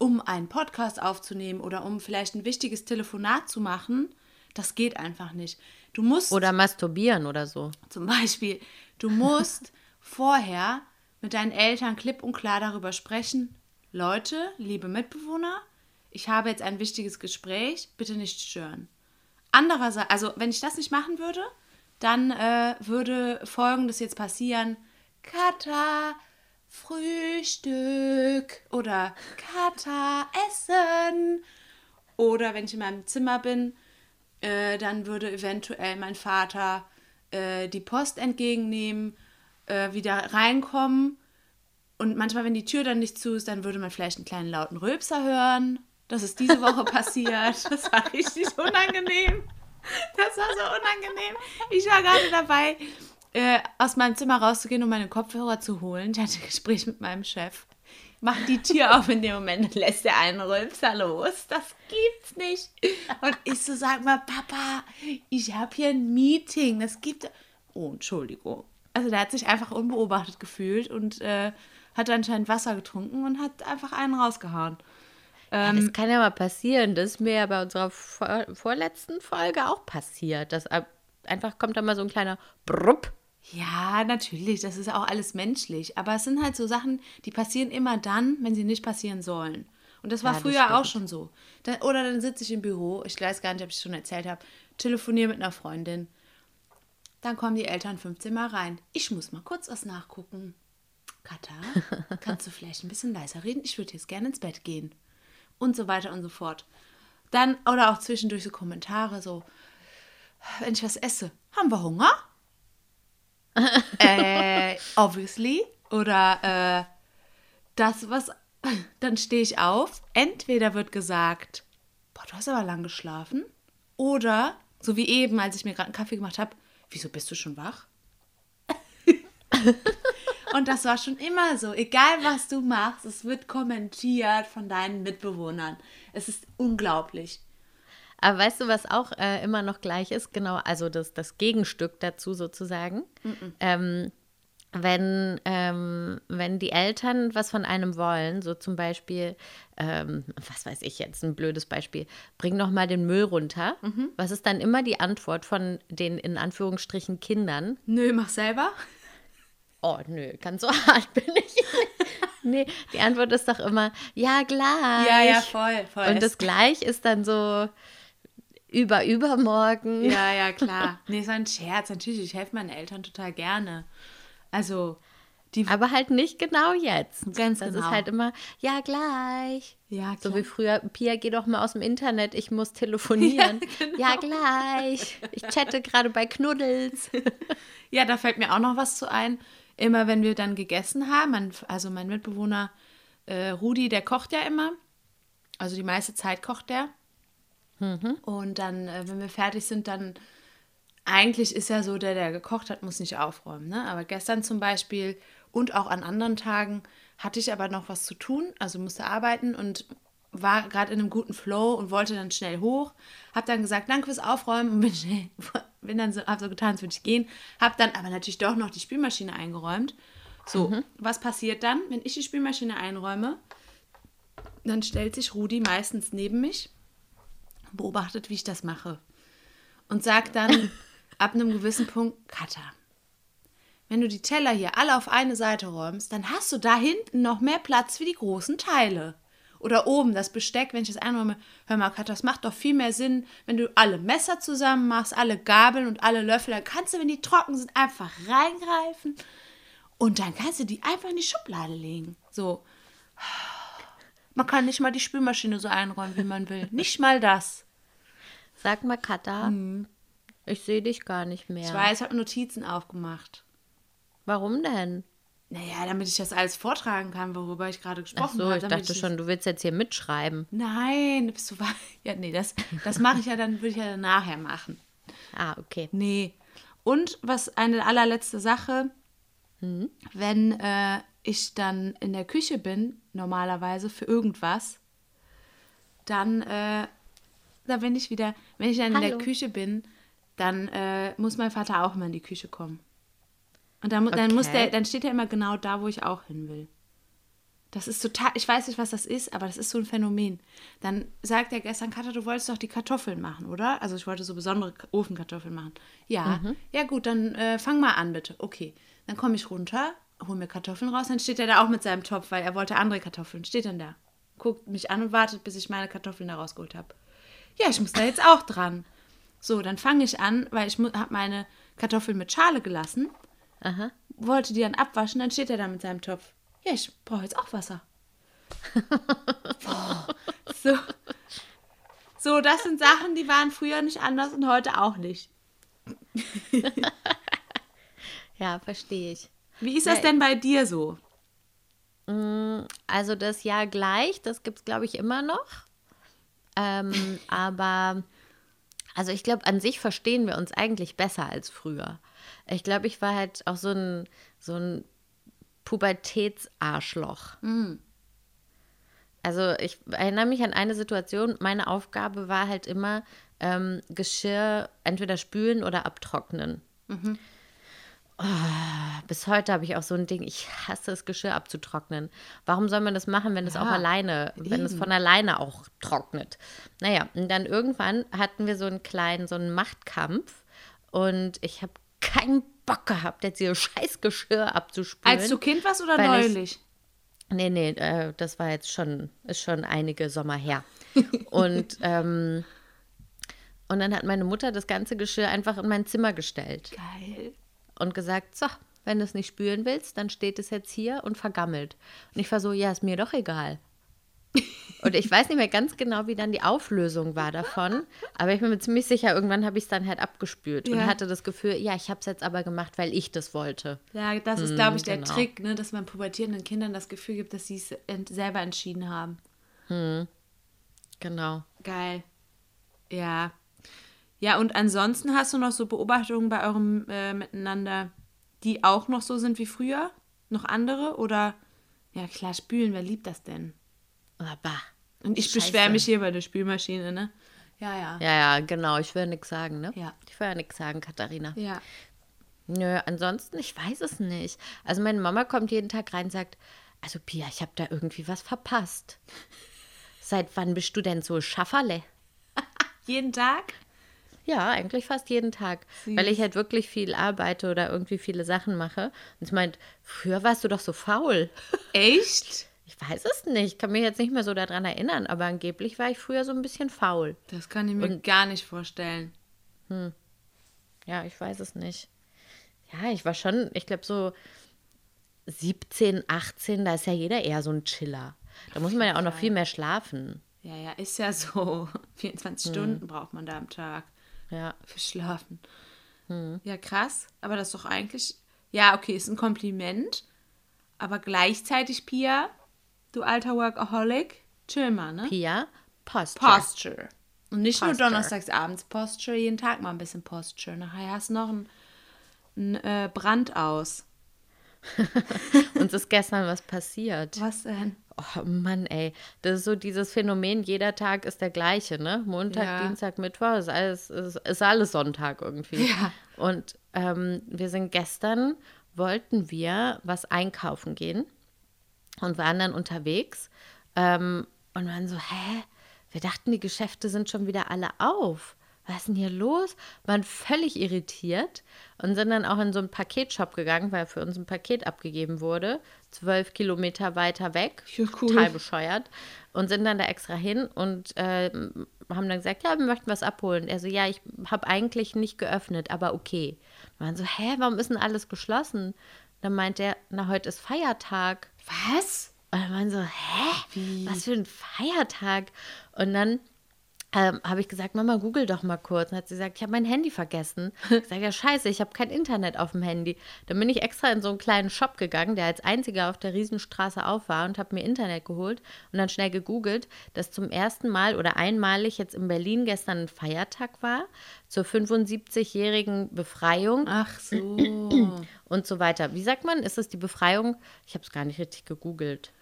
[SPEAKER 4] um einen Podcast aufzunehmen oder um vielleicht ein wichtiges Telefonat zu machen, das geht einfach nicht. Du musst
[SPEAKER 5] Oder masturbieren oder so.
[SPEAKER 4] Zum Beispiel, du musst vorher mit deinen Eltern klipp und klar darüber sprechen. Leute, liebe Mitbewohner, ich habe jetzt ein wichtiges Gespräch, bitte nicht stören. Andererseits, also wenn ich das nicht machen würde, dann äh, würde Folgendes jetzt passieren. Kata, Frühstück oder Kata, Essen. Oder wenn ich in meinem Zimmer bin, äh, dann würde eventuell mein Vater äh, die Post entgegennehmen, äh, wieder reinkommen. Und manchmal, wenn die Tür dann nicht zu ist, dann würde man vielleicht einen kleinen lauten Rülpser hören. Das ist diese Woche passiert. Das war richtig unangenehm. Das war so unangenehm. Ich war gerade dabei, äh, aus meinem Zimmer rauszugehen, um meine Kopfhörer zu holen. Ich hatte ein Gespräch mit meinem Chef. Macht die Tür auf in dem Moment und lässt er einen Rülpser los. Das gibt's nicht. Und ich so, sag mal, Papa, ich habe hier ein Meeting. Das gibt. Oh, Entschuldigung. Also der hat sich einfach unbeobachtet gefühlt und äh, hat anscheinend Wasser getrunken und hat einfach einen rausgehauen.
[SPEAKER 5] Ja, das kann ja mal passieren. Das ist mir ja bei unserer vor vorletzten Folge auch passiert. Das einfach kommt da mal so ein kleiner Brupp.
[SPEAKER 4] Ja, natürlich, das ist auch alles menschlich. Aber es sind halt so Sachen, die passieren immer dann, wenn sie nicht passieren sollen. Und das war
[SPEAKER 5] Ja, das
[SPEAKER 4] früher auch
[SPEAKER 5] stimmt.
[SPEAKER 4] schon so. Da, oder dann sitze ich im Büro, ich weiß gar nicht, ob ich es schon erzählt habe, telefoniere mit einer Freundin. Dann kommen die Eltern 15 Mal rein. Ich muss mal kurz was nachgucken. Katha, kannst du vielleicht ein bisschen leiser reden? Ich würde jetzt gerne ins Bett gehen. Und so weiter und so fort. Dann, oder auch zwischendurch so Kommentare, so, wenn ich was esse, haben wir Hunger? äh, obviously. Oder äh, das, was. Dann stehe ich auf. Entweder wird gesagt, boah, du hast aber lang geschlafen. Oder, so wie eben, als ich mir gerade einen Kaffee gemacht habe, wieso bist du schon wach? Und das war schon immer so. Egal, was du machst, es wird kommentiert von deinen Mitbewohnern. Es ist unglaublich.
[SPEAKER 5] Aber weißt du, was auch äh, immer noch gleich ist? Genau, also das, das Gegenstück dazu sozusagen. Ähm, wenn, ähm, wenn die Eltern was von einem wollen, so zum Beispiel, ähm, was weiß ich jetzt, ein blödes Beispiel, bring noch mal den Müll runter. Was ist dann immer die Antwort von den in Anführungsstrichen Kindern?
[SPEAKER 4] Nö, mach selber.
[SPEAKER 5] Oh, nö, ganz so hart bin ich. nee, die Antwort ist doch immer, ja, gleich.
[SPEAKER 4] Ja, ja, voll, voll.
[SPEAKER 5] Und das gleich ist dann so über übermorgen.
[SPEAKER 4] Ja, ja, klar. Nee, so ein Scherz. Natürlich, ich helfe meinen Eltern total gerne. Also, die.
[SPEAKER 5] Aber halt nicht genau jetzt.
[SPEAKER 4] Ganz
[SPEAKER 5] das
[SPEAKER 4] genau.
[SPEAKER 5] ist halt immer, ja, gleich.
[SPEAKER 4] ja,
[SPEAKER 5] So
[SPEAKER 4] klar.
[SPEAKER 5] wie früher, Pia, geh doch mal aus dem Internet, ich muss telefonieren. Ja,
[SPEAKER 4] genau.
[SPEAKER 5] gleich. Ich chatte gerade bei Knuddels.
[SPEAKER 4] Ja, da fällt mir auch noch was zu ein. Immer wenn wir dann gegessen haben, mein, also mein Mitbewohner äh, Rudi, der kocht ja immer. Also die meiste Zeit kocht der. Und dann, äh, wenn wir fertig sind, dann eigentlich ist ja so, der, der gekocht hat, muss nicht aufräumen. Ne? Aber gestern zum Beispiel und auch an anderen Tagen hatte ich aber noch was zu tun, also musste arbeiten und war gerade in einem guten Flow und wollte dann schnell hoch. Hab dann gesagt, danke fürs Aufräumen und bin, schnell, bin dann so, hab so getan, als würde ich gehen. Hab dann aber natürlich doch noch die Spülmaschine eingeräumt. So, was passiert dann, wenn ich die Spülmaschine einräume? Dann stellt sich Rudi meistens neben mich, beobachtet, wie ich das mache und sagt dann ab einem gewissen Punkt, Katha, wenn du die Teller hier alle auf eine Seite räumst, dann hast du da hinten noch mehr Platz für die großen Teile. Oder oben das Besteck, wenn ich das einräume, hör mal, Katha, das macht doch viel mehr Sinn, wenn du alle Messer zusammen machst, alle Gabeln und alle Löffel, dann kannst du, wenn die trocken sind, einfach reingreifen und dann kannst du die einfach in die Schublade legen. So. Man kann nicht mal die Spülmaschine so einräumen, wie man will. Nicht mal das.
[SPEAKER 5] Sag mal, Katha, ich sehe dich gar nicht mehr.
[SPEAKER 4] Mhm. Ich weiß, ich habe Notizen aufgemacht.
[SPEAKER 5] Warum denn?
[SPEAKER 4] Naja, damit ich das alles vortragen kann, worüber ich gerade
[SPEAKER 5] Ach
[SPEAKER 4] gesprochen
[SPEAKER 5] so,
[SPEAKER 4] habe.
[SPEAKER 5] ich dachte
[SPEAKER 4] das-
[SPEAKER 5] schon, du willst jetzt hier mitschreiben.
[SPEAKER 4] Nein, bist du wahr? Ja, nee, das, das mache ich ja dann, würde ich ja dann nachher machen.
[SPEAKER 5] Ah, okay.
[SPEAKER 4] Nee. Und was eine allerletzte Sache, wenn äh, ich dann in der Küche bin, normalerweise für irgendwas, dann, äh, da bin ich wieder, wenn ich dann in der
[SPEAKER 5] Hallo.
[SPEAKER 4] Küche bin, dann äh, muss mein Vater auch mal in die Küche kommen. Und dann, mu- dann, muss
[SPEAKER 5] Okay.
[SPEAKER 4] der, dann steht er immer genau da, wo ich auch hin will. Das ist total, ich weiß nicht, was das ist, aber das ist so ein Phänomen. Dann sagt er gestern, Katja, du wolltest doch die Kartoffeln machen, oder? Also ich wollte so besondere Ofenkartoffeln machen. Ja, ja gut, dann äh, fang mal an, bitte. Okay, dann komme ich runter, hol mir Kartoffeln raus, dann steht er da auch mit seinem Topf, weil er wollte andere Kartoffeln. Steht dann da, guckt mich an und wartet, bis ich meine Kartoffeln da rausgeholt habe. Ja, ich muss da jetzt auch dran. So, dann fange ich an, weil ich habe meine Kartoffeln mit Schale gelassen
[SPEAKER 5] Aha.
[SPEAKER 4] wollte die dann abwaschen, dann steht er da mit seinem Topf. Ja, ich brauche jetzt auch Wasser. Boah, so. so, das sind Sachen, die waren früher nicht anders und heute auch nicht.
[SPEAKER 5] Ja, verstehe ich.
[SPEAKER 4] Wie ist das denn bei dir so?
[SPEAKER 5] Also das Jahr gleich, das gibt es, glaube ich, immer noch. Ähm, aber, also ich glaube, an sich verstehen wir uns eigentlich besser als früher. Ich glaube, ich war halt auch so ein, so ein Pubertätsarschloch. Also ich erinnere mich an eine Situation, meine Aufgabe war halt immer ähm, Geschirr entweder spülen oder abtrocknen. Oh, bis heute habe ich auch so ein Ding, ich hasse es, Geschirr abzutrocknen. Warum soll man das machen, wenn es auch alleine, wenn es von alleine auch trocknet? Naja, und dann irgendwann hatten wir so einen kleinen, so einen Machtkampf und ich habe keinen Bock gehabt, jetzt hier scheiß Geschirr abzuspülen.
[SPEAKER 4] Als du Kind warst oder
[SPEAKER 5] Weil ich-
[SPEAKER 4] neulich?
[SPEAKER 5] Nee, nee, äh, das war jetzt schon, ist schon einige Sommer her. und, ähm, und dann hat meine Mutter das ganze Geschirr einfach in mein Zimmer gestellt
[SPEAKER 4] Geil.
[SPEAKER 5] Und gesagt, so, wenn du es nicht spülen willst, dann steht es jetzt hier und vergammelt. Und ich war so, ja, ist mir doch egal. Und ich weiß nicht mehr ganz genau, wie dann die Auflösung war davon, aber ich bin mir ziemlich sicher, irgendwann habe ich es dann halt abgespült und
[SPEAKER 4] Ja.
[SPEAKER 5] hatte das Gefühl, ja, ich habe es jetzt aber gemacht, weil ich das wollte.
[SPEAKER 4] Ja, das ist, glaube ich, der
[SPEAKER 5] genau.
[SPEAKER 4] Trick, ne, dass man pubertierenden Kindern das Gefühl gibt, dass sie es selber entschieden haben.
[SPEAKER 5] Genau.
[SPEAKER 4] Geil. Ja. Ja, und ansonsten hast du noch so Beobachtungen bei eurem äh, Miteinander, die auch noch so sind wie früher? Noch andere? Oder, ja klar, spülen, wer liebt das denn?
[SPEAKER 5] Aber
[SPEAKER 4] Und ich beschwere mich hier bei der Spülmaschine, ne? Ja, ja.
[SPEAKER 5] Ja, ja, genau. Ich will nichts sagen, ne?
[SPEAKER 4] Ja.
[SPEAKER 5] Ich will ja nichts sagen, Katharina.
[SPEAKER 4] Ja.
[SPEAKER 5] Nö, ansonsten, ich weiß es nicht. Also meine Mama kommt jeden Tag rein und sagt, also Pia, ich habe da irgendwie was verpasst. Seit wann bist du denn so Schafferle?
[SPEAKER 4] Jeden Tag?
[SPEAKER 5] Ja, eigentlich fast jeden Tag. Weil ich halt wirklich viel arbeite oder irgendwie viele Sachen mache. Und sie meint, früher warst du doch so faul.
[SPEAKER 4] Echt?
[SPEAKER 5] Ich weiß es nicht, kann mich jetzt nicht mehr so daran erinnern, aber angeblich war ich früher so ein bisschen faul.
[SPEAKER 4] Das kann ich mir gar nicht vorstellen.
[SPEAKER 5] Ja, ich weiß es nicht. Ja, ich war schon, ich glaube so 17, 18, da ist ja jeder eher so ein Chiller. Da muss man ja auch noch viel mehr schlafen.
[SPEAKER 4] Ja, ja, ist ja so. 24 Stunden braucht man da am Tag
[SPEAKER 5] Ja,
[SPEAKER 4] für Schlafen. Ja, krass. Aber das ist doch eigentlich. Ja, okay, ist ein Kompliment. Aber gleichzeitig, Pia, du alter Workaholic, chill mal, ne?
[SPEAKER 5] Pia, Posture.
[SPEAKER 4] Posture. Und nicht nur
[SPEAKER 5] Posture.
[SPEAKER 4] donnerstags abends Posture, jeden Tag mal ein bisschen Posture. Nachher hast du noch einen, einen äh, Brand aus.
[SPEAKER 5] Uns ist gestern was passiert.
[SPEAKER 4] Was denn?
[SPEAKER 5] Oh Mann, ey. Das ist so dieses Phänomen, jeder Tag ist der gleiche, ne? Montag,
[SPEAKER 4] Ja.
[SPEAKER 5] Dienstag, Mittwoch, ist alles, ist, ist alles Sonntag irgendwie.
[SPEAKER 4] Ja.
[SPEAKER 5] Und ähm, wir sind gestern, wollten wir was einkaufen gehen und waren dann unterwegs ähm, und waren so, hä? Wir dachten, die Geschäfte sind schon wieder alle auf. Was ist denn hier los? Waren völlig irritiert und sind dann auch in so einen Paketshop gegangen, weil für uns ein Paket abgegeben wurde. Zwölf Kilometer weiter weg.
[SPEAKER 4] Ja, cool.
[SPEAKER 5] Total bescheuert. Und sind dann da extra hin und äh, haben dann gesagt, ja, wir möchten was abholen. Er so, ja, ich habe eigentlich nicht geöffnet, aber okay. Wir waren so, hä, warum ist denn alles geschlossen? Dann meint er, na, heute ist Feiertag.
[SPEAKER 4] Was?
[SPEAKER 5] Und dann waren so, hä? Was für ein Feiertag? Und dann ähm, habe ich gesagt, Mama, google doch mal kurz. Und hat sie gesagt, ich habe mein Handy vergessen. Ich sage, ja, scheiße, ich habe kein Internet auf dem Handy. Dann bin ich extra in so einen kleinen Shop gegangen, der als einziger auf der Riesenstraße auf war und habe mir Internet geholt und dann schnell gegoogelt, dass zum ersten Mal oder einmalig jetzt in Berlin gestern ein Feiertag war zur 75-jährigen Befreiung
[SPEAKER 4] Ach so.
[SPEAKER 5] und so weiter. Wie sagt man? Ist es die Befreiung? Ich habe es gar nicht richtig gegoogelt.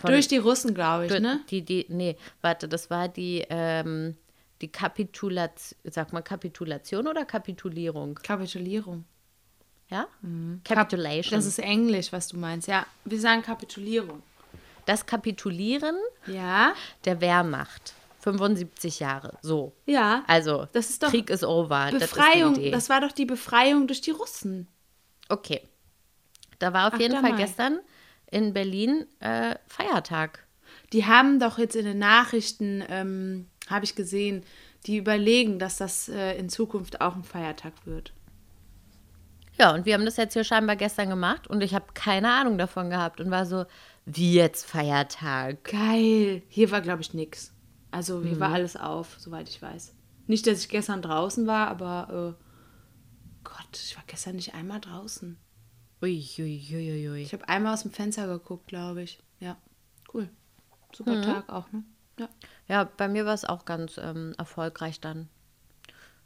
[SPEAKER 5] Von-
[SPEAKER 4] Durch die Russen, glaube ich,
[SPEAKER 5] Gut,
[SPEAKER 4] ne?
[SPEAKER 5] Die, die, nee, warte, das war die, ähm, die Kapitulation, sag mal Kapitulation oder Kapitulierung?
[SPEAKER 4] Kapitulierung.
[SPEAKER 5] Ja?
[SPEAKER 4] Mhm.
[SPEAKER 5] Capitulation.
[SPEAKER 4] Das ist Englisch, was du meinst. Ja, wir sagen Kapitulierung.
[SPEAKER 5] das Kapitulieren
[SPEAKER 4] Ja?
[SPEAKER 5] der Wehrmacht. 75 Jahre, so.
[SPEAKER 4] Ja.
[SPEAKER 5] Also,
[SPEAKER 4] Das ist doch
[SPEAKER 5] Krieg ist over.
[SPEAKER 4] Befreiung.
[SPEAKER 5] Das ist.
[SPEAKER 4] Das war doch die Befreiung durch die Russen.
[SPEAKER 5] okay. Da war auf
[SPEAKER 4] 8.
[SPEAKER 5] jeden Fall
[SPEAKER 4] Mai.
[SPEAKER 5] gestern in Berlin äh, Feiertag.
[SPEAKER 4] Die haben doch jetzt in den Nachrichten, ähm, habe ich gesehen, die überlegen, dass das äh, in Zukunft auch ein Feiertag wird.
[SPEAKER 5] Ja, und wir haben das jetzt hier scheinbar gestern gemacht und ich habe keine Ahnung davon gehabt und war so, wie jetzt Feiertag?
[SPEAKER 4] Geil. Hier war, glaube ich, nix. Also hier
[SPEAKER 5] Mhm.
[SPEAKER 4] war alles auf, soweit ich weiß. Nicht, dass ich gestern draußen war, aber äh, Gott, ich war gestern nicht einmal draußen.
[SPEAKER 5] Ui, ui, ui, ui.
[SPEAKER 4] Ich habe einmal aus dem Fenster geguckt, glaube ich. Ja, cool. Super
[SPEAKER 5] Mhm.
[SPEAKER 4] Tag auch, ne? Ja.
[SPEAKER 5] Ja, bei mir war es auch ganz ähm, erfolgreich dann.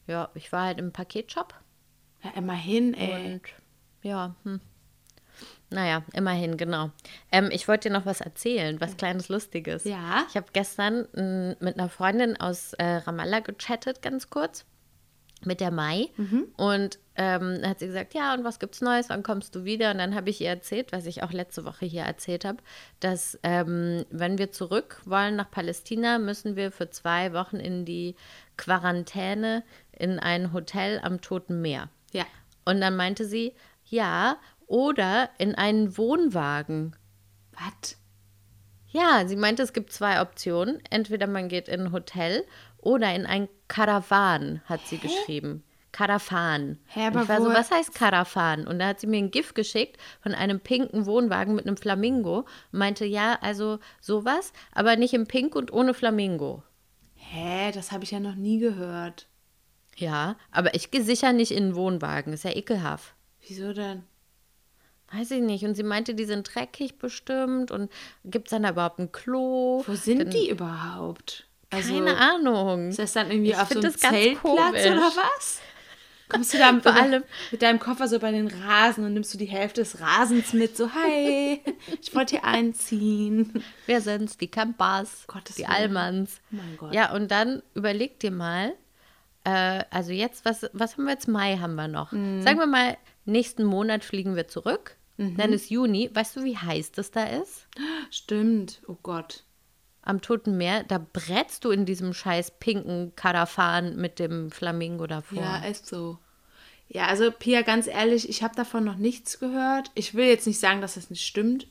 [SPEAKER 5] Ja, ich war halt im Paketshop
[SPEAKER 4] ja immerhin, ey.
[SPEAKER 5] und ja, hm. Naja, immerhin, genau. Ähm, ich wollte dir noch was erzählen, was kleines Lustiges.
[SPEAKER 4] Ja?
[SPEAKER 5] Ich habe gestern m, mit einer Freundin aus äh, Ramallah gechattet, ganz kurz, mit der Mai. Und ähm, hat sie gesagt, ja, und was gibt's Neues, wann kommst du wieder? Und dann habe ich ihr erzählt, was ich auch letzte Woche hier erzählt habe, dass ähm, wenn wir zurück wollen nach Palästina, müssen wir für zwei Wochen in die Quarantäne in ein Hotel am Toten Meer.
[SPEAKER 4] Ja.
[SPEAKER 5] Und dann meinte sie, ja, oder in einen Wohnwagen.
[SPEAKER 4] Was?
[SPEAKER 5] Ja, sie meinte, es gibt zwei Optionen. Entweder man geht in ein Hotel oder in ein Karawan, hat sie geschrieben. Karawan.
[SPEAKER 4] Hä, aber
[SPEAKER 5] ich war so, was heißt Karawan? Und da hat sie mir ein GIF geschickt von einem pinken Wohnwagen mit einem Flamingo und meinte, ja, also sowas, aber nicht in pink und ohne Flamingo.
[SPEAKER 4] Hä, das habe ich ja noch nie gehört.
[SPEAKER 5] Ja, aber ich gehe sicher nicht in einen Wohnwagen. Ist ja ekelhaft.
[SPEAKER 4] Wieso denn?
[SPEAKER 5] Weiß ich nicht. Und sie meinte, die sind dreckig bestimmt. Und gibt es dann da überhaupt ein Klo?
[SPEAKER 4] Wo sind
[SPEAKER 5] Dann-
[SPEAKER 4] die überhaupt? Also,
[SPEAKER 5] Keine Ahnung.
[SPEAKER 4] Ist das dann irgendwie auf so einem Zeltplatz
[SPEAKER 5] komisch.
[SPEAKER 4] oder was? Kommst du da mit,
[SPEAKER 5] Vor allem-
[SPEAKER 4] mit deinem Koffer so bei den Rasen und nimmst du die Hälfte des Rasens mit, so, hi, ich wollte hier einziehen.
[SPEAKER 5] Wer sind's? Die Campers,
[SPEAKER 4] Gottes
[SPEAKER 5] die
[SPEAKER 4] Willen.
[SPEAKER 5] Allmanns.
[SPEAKER 4] Oh mein Gott.
[SPEAKER 5] Ja, und dann überleg dir mal, äh, also jetzt, was, was haben wir jetzt? Mai haben wir noch.
[SPEAKER 4] Mhm.
[SPEAKER 5] Sagen wir mal, nächsten Monat fliegen wir zurück.
[SPEAKER 4] Mhm.
[SPEAKER 5] Dann ist Juni. Weißt du, wie heiß das da ist?
[SPEAKER 4] Stimmt. Oh Gott.
[SPEAKER 5] Am Toten Meer, da brätst du in diesem scheiß pinken Karawan mit dem Flamingo davor.
[SPEAKER 4] Ja, ist so. Ja, also Pia, ganz ehrlich, ich habe davon noch nichts gehört. Ich will jetzt nicht sagen, dass das nicht stimmt,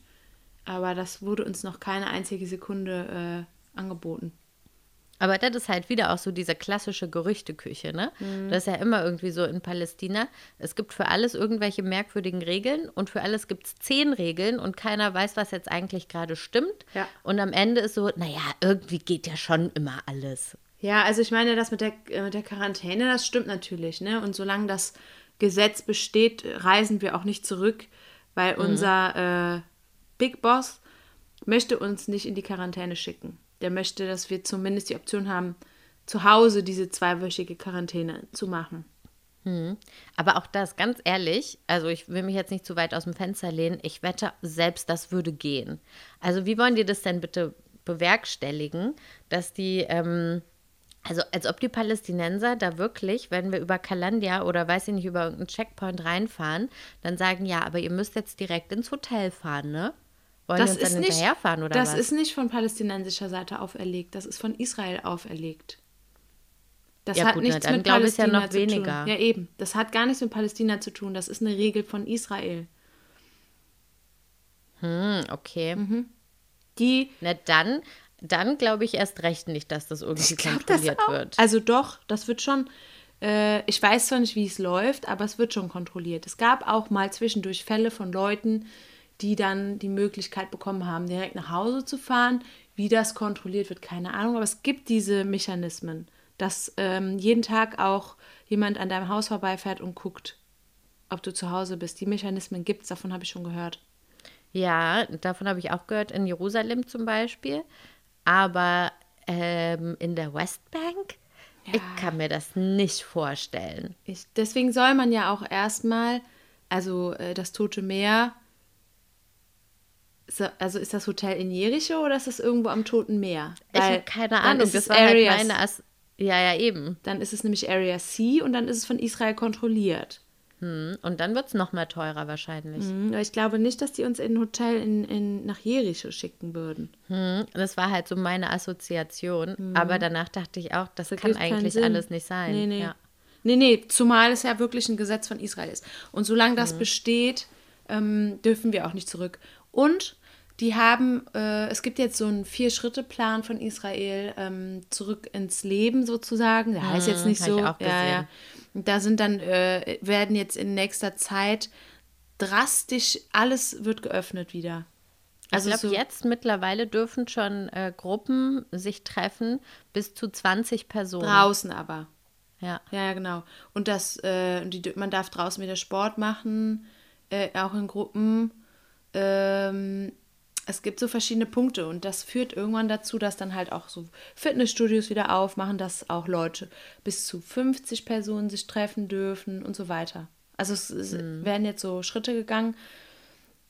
[SPEAKER 4] aber das wurde uns noch keine einzige Sekunde äh, angeboten.
[SPEAKER 5] Aber das ist halt wieder auch so diese klassische Gerüchteküche, ne? Das ist ja immer irgendwie so in Palästina. Es gibt für alles irgendwelche merkwürdigen Regeln und für alles gibt es zehn Regeln und keiner weiß, was jetzt eigentlich gerade stimmt.
[SPEAKER 4] Ja.
[SPEAKER 5] Und am Ende ist so, naja, irgendwie geht ja schon immer alles.
[SPEAKER 4] Ja, also ich meine, das mit der, äh, mit der Quarantäne, das stimmt natürlich, ne? Und solange das Gesetz besteht, reisen wir auch nicht zurück, weil unser äh, Big Boss möchte uns nicht in die Quarantäne schicken. Der möchte, dass wir zumindest die Option haben, zu Hause diese zweiwöchige Quarantäne zu machen.
[SPEAKER 5] Aber auch das, ganz ehrlich, also ich will mich jetzt nicht zu weit aus dem Fenster lehnen, ich wette, selbst das würde gehen. Also wie wollen die das denn bitte bewerkstelligen, dass die, ähm, also als ob die Palästinenser da wirklich, wenn wir über Kalandia oder weiß ich nicht, über irgendeinen Checkpoint reinfahren, dann sagen, ja, aber ihr müsst jetzt direkt ins Hotel fahren, ne? Wollen die uns dann hinterherfahren oder
[SPEAKER 4] das
[SPEAKER 5] was?
[SPEAKER 4] ist nicht von palästinensischer Seite auferlegt, das ist von Israel auferlegt. Das
[SPEAKER 5] Ja
[SPEAKER 4] hat
[SPEAKER 5] gut, na,
[SPEAKER 4] nichts
[SPEAKER 5] dann
[SPEAKER 4] mit
[SPEAKER 5] ich ja
[SPEAKER 4] Palästina
[SPEAKER 5] noch
[SPEAKER 4] zu
[SPEAKER 5] weniger.
[SPEAKER 4] tun. Ja, eben. Das hat gar nichts mit Palästina zu tun. Das ist eine Regel von Israel.
[SPEAKER 5] Hm, okay.
[SPEAKER 4] Die
[SPEAKER 5] Na dann, dann glaube ich erst recht nicht, dass das irgendwie
[SPEAKER 4] glaub das
[SPEAKER 5] kontrolliert
[SPEAKER 4] auch.
[SPEAKER 5] wird.
[SPEAKER 4] Also doch, das wird schon. Äh, ich weiß zwar nicht, wie es läuft, aber es wird schon kontrolliert. Es gab auch mal zwischendurch Fälle von Leuten, die dann die Möglichkeit bekommen haben, direkt nach Hause zu fahren. Wie das kontrolliert wird, keine Ahnung. Aber es gibt diese Mechanismen, dass ähm, jeden Tag auch jemand an deinem Haus vorbeifährt und guckt, ob du zu Hause bist. Die Mechanismen gibt es, davon habe ich schon gehört.
[SPEAKER 5] Ja, davon habe ich auch gehört, in Jerusalem zum Beispiel. Aber ähm, in der Westbank, ich kann mir das nicht vorstellen.
[SPEAKER 4] Ich, deswegen soll man ja auch erstmal, also äh, das Tote Meer, also ist das Hotel in Jericho oder ist das irgendwo am Toten Meer?
[SPEAKER 5] ich
[SPEAKER 4] Weil
[SPEAKER 5] habe keine Ahnung.
[SPEAKER 4] ist
[SPEAKER 5] Das war halt
[SPEAKER 4] Area
[SPEAKER 5] meine As Ja, ja, eben.
[SPEAKER 4] Dann ist es nämlich Area C und dann ist es von Israel kontrolliert.
[SPEAKER 5] Hm. Und dann wird es noch mal teurer wahrscheinlich.
[SPEAKER 4] Aber Ich glaube nicht, dass die uns in ein Hotel in, in, nach Jericho schicken würden.
[SPEAKER 5] Hm. Das war halt so meine Assoziation. Aber danach dachte ich auch, das kann
[SPEAKER 4] Ergibt keinen
[SPEAKER 5] eigentlich alles nicht sein.
[SPEAKER 4] Nee, nee.
[SPEAKER 5] Ja.
[SPEAKER 4] Nee, nee, zumal es ja wirklich ein Gesetz von Israel ist. Und solange das besteht, ähm, dürfen wir auch nicht zurück. Und die haben, äh, es gibt jetzt so einen Vier-Schritte-Plan von Israel ähm, zurück ins Leben sozusagen. Der heißt jetzt nicht
[SPEAKER 5] Mhm, hab
[SPEAKER 4] so.
[SPEAKER 5] ich auch
[SPEAKER 4] Ja, ja.
[SPEAKER 5] gesehen.
[SPEAKER 4] Und da sind dann, äh, werden jetzt in nächster Zeit drastisch, alles wird geöffnet wieder. Also
[SPEAKER 5] ich glaube,
[SPEAKER 4] so
[SPEAKER 5] jetzt mittlerweile dürfen schon äh, Gruppen sich treffen, bis zu 20 Personen.
[SPEAKER 4] draußen aber.
[SPEAKER 5] Ja.
[SPEAKER 4] Ja, ja, genau. Und das, äh, und die, man darf draußen wieder Sport machen, äh, auch in Gruppen. Ähm, es gibt so verschiedene Punkte und das führt irgendwann dazu, dass dann halt auch so Fitnessstudios wieder aufmachen, dass auch Leute bis zu 50 Personen sich treffen dürfen und so weiter. Also es, es werden jetzt so Schritte gegangen.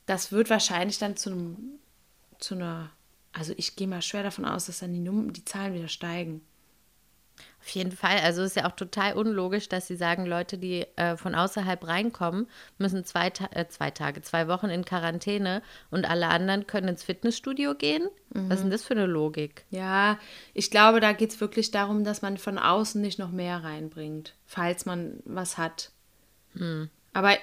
[SPEAKER 4] Das wird wahrscheinlich dann zu einem, zu einer, also ich gehe mal schwer davon aus, dass dann die, Num die Zahlen wieder steigen.
[SPEAKER 5] Auf jeden Fall. Also es ist ja auch total unlogisch, dass sie sagen, Leute, die äh, von außerhalb reinkommen, müssen zwei, Ta äh, zwei Tage, zwei Wochen in Quarantäne und alle anderen können ins Fitnessstudio gehen. Was ist denn das für eine Logik?
[SPEAKER 4] Ja, ich glaube, da geht es wirklich darum, dass man von außen nicht noch mehr reinbringt, falls man was hat. Aber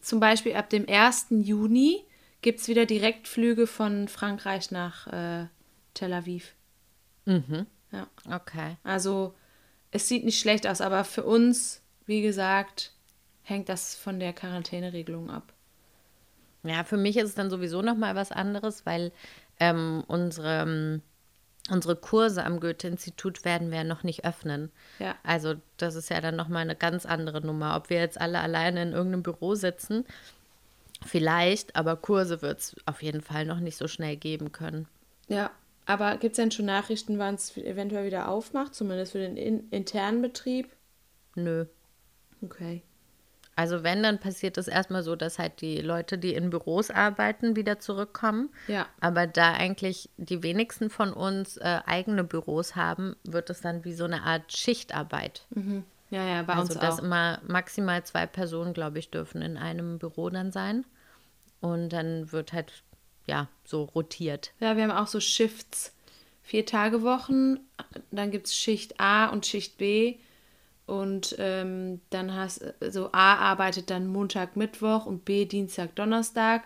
[SPEAKER 4] zum Beispiel ab dem 1. Juni gibt es wieder Direktflüge von Frankreich nach äh, Tel Aviv. Ja,
[SPEAKER 5] Okay.
[SPEAKER 4] also es sieht nicht schlecht aus, aber für uns, wie gesagt, hängt das von der Quarantäneregelung ab.
[SPEAKER 5] Ja, für mich ist es dann sowieso noch mal was anderes, weil ähm, unsere, ähm, unsere Kurse am Goethe-Institut werden wir ja noch nicht öffnen.
[SPEAKER 4] Ja.
[SPEAKER 5] Also das ist ja dann noch mal eine ganz andere Nummer. Ob wir jetzt alle alleine in irgendeinem Büro sitzen, vielleicht, aber Kurse wird es auf jeden Fall noch nicht so schnell geben können.
[SPEAKER 4] Ja, aber gibt es denn schon Nachrichten, wann es eventuell wieder aufmacht, zumindest für den in internen Betrieb?
[SPEAKER 5] Nö.
[SPEAKER 4] Okay.
[SPEAKER 5] Also wenn, dann passiert es erstmal so, dass halt die Leute, die in Büros arbeiten, wieder zurückkommen.
[SPEAKER 4] Ja.
[SPEAKER 5] Aber da eigentlich die wenigsten von uns äh, eigene Büros haben, wird es dann wie so eine Art Schichtarbeit.
[SPEAKER 4] Ja, ja, bei
[SPEAKER 5] also
[SPEAKER 4] uns
[SPEAKER 5] dass
[SPEAKER 4] auch.
[SPEAKER 5] immer maximal zwei Personen, glaube ich, dürfen in einem Büro dann sein. Und dann wird halt, ja, so rotiert.
[SPEAKER 4] Ja, wir haben auch so Shifts. Vier Tage Wochen, dann gibt es Schicht A und Schicht B. Und ähm, dann hast so A arbeitet dann Montag, Mittwoch und B Dienstag, Donnerstag.